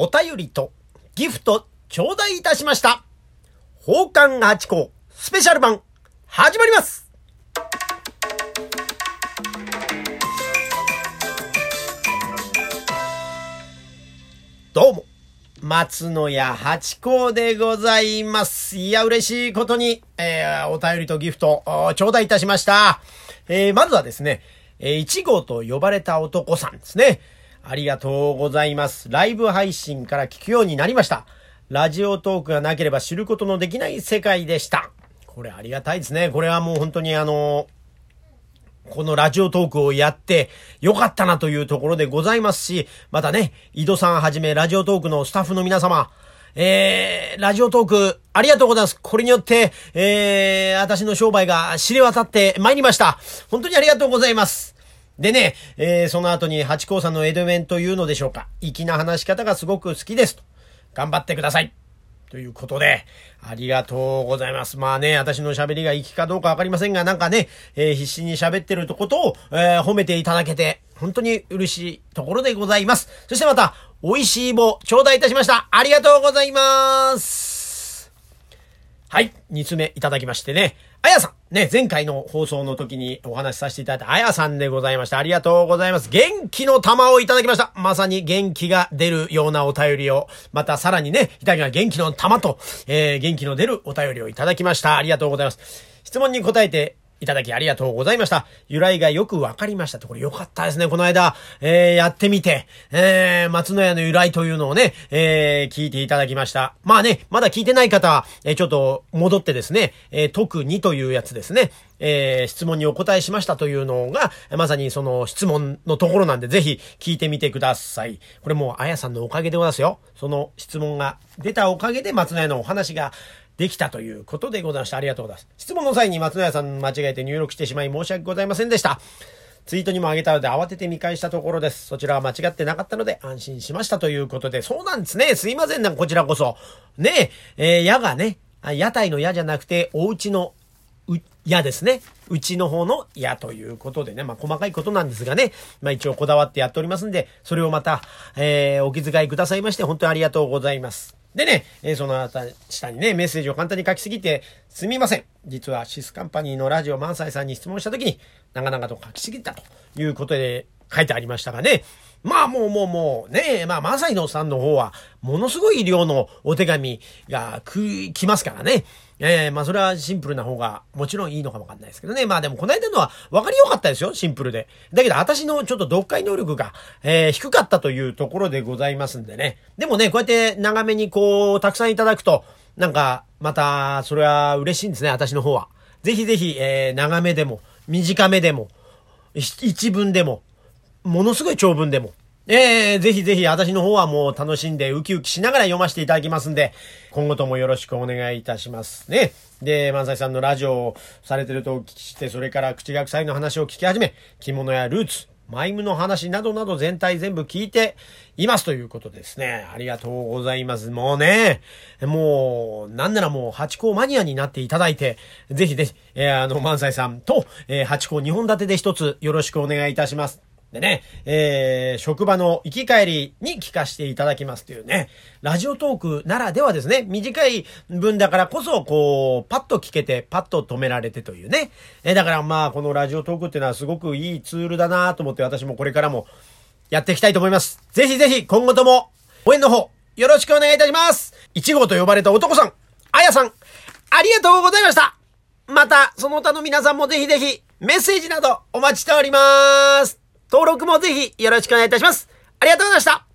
お便りとギフト頂戴いたしました。宝冠八甲スペシャル版始まりますどうも、松野屋八甲でございます。いや、嬉しいことに、えー、お便りとギフト、頂戴いたしました。えー、まずはですね、えー、一号と呼ばれた男さんですね。ありがとうございます。ライブ配信から聞くようになりました。ラジオトークがなければ知ることのできない世界でした。これありがたいですね。これはもう本当にあのこのラジオトークをやってよかったなというところでございますし、またね、井戸さんはじめラジオトークのスタッフの皆様、えー、ラジオトークありがとうございます。これによって、えー、私の商売が知れ渡って参りました。本当にありがとうございます。でね、えー、その後に八甲さんのエドメンというのでしょうか。粋な話し方がすごく好きですと。頑張ってください。ということで、ありがとうございます。まあね、私の喋りが粋かどうかわかりませんが、なんかね、えー、必死に喋ってるとことを、えー、褒めていただけて、本当に嬉しいところでございます。そしてまた、美味しい棒、頂戴いたしました。ありがとうございます。はい、二つ目いただきましてね。あやさん。ね、前回の放送の時にお話しさせていただいたあやさんでございました。ありがとうございます。元気の玉をいただきました。まさに元気が出るようなお便りを、またさらにね、いただきは元気の玉と、えー、元気の出るお便りをいただきました。ありがとうございます。質問に答えていただきありがとうございました。由来がよくわかりましたと。これよかったですね。この間、えー、やってみて、えー、松の屋の由来というのをね、えー、聞いていただきました。まあね、まだ聞いてない方は、えー、ちょっと戻ってですね、えー、特にというやつですね。えー、質問にお答えしましたというのが、まさにその質問のところなんで、ぜひ聞いてみてください。これもう、あやさんのおかげでございますよ。その質問が出たおかげで松野屋のお話が、できたということでございました。ありがとうございます。質問の際に松野屋さん間違えて入力してしまい申し訳ございませんでした。ツイートにもあげたので慌てて見返したところです。そちらは間違ってなかったので安心しましたということで、そうなんですね。すいませんな、こちらこそ。ねえ、えー、矢がね、屋台の矢じゃなくて、お家の矢ですね。うちの方の矢ということでね、まあ細かいことなんですがね、まあ一応こだわってやっておりますんで、それをまた、えー、お気遣いくださいまして、本当にありがとうございます。でね、えー、その下にね、メッセージを簡単に書きすぎてすみません。実はシスカンパニーのラジオ満載さんに質問した時に、長々と書きすぎたということで書いてありましたがね。まあもうもうもうね、まあ満載のさんの方は、ものすごい量のお手紙が来ますからね。ええー、まあそれはシンプルな方がもちろんいいのかもわかんないですけどね。まあでもこの間のは分かりよかったですよ、シンプルで。だけど私のちょっと読解能力が、えー、低かったというところでございますんでね。でもね、こうやって長めにこう、たくさんいただくと、なんか、また、それは嬉しいんですね、私の方は。ぜひぜひ、えー、長めでも、短めでも、一文でも、ものすごい長文でも、ええー、ぜひぜひ私の方はもう楽しんでウキウキしながら読ませていただきますんで、今後ともよろしくお願いいたしますね。で、万歳さんのラジオをされてるとお聞きして、それから口が臭いの話を聞き始め、着物やルーツ、マイムの話などなど全体全部聞いていますということですね。ありがとうございます。もうね、もう、なんならもう、八甲マニアになっていただいて、ぜひぜひ、えー、あの、万歳さんと、えー、八甲二本立てで一つよろしくお願いいたします。でね、えー、職場の行き帰りに聞かせていただきますというね、ラジオトークならではですね、短い文だからこそ、こう、パッと聞けて、パッと止められてというね。えー、だからまあ、このラジオトークっていうのはすごくいいツールだなと思って私もこれからもやっていきたいと思います。ぜひぜひ今後とも応援の方、よろしくお願いいたします。1号と呼ばれた男さん、あやさん、ありがとうございました。また、その他の皆さんもぜひぜひ、メッセージなどお待ちしておりまーす。登録もぜひよろしくお願いいたします。ありがとうございました。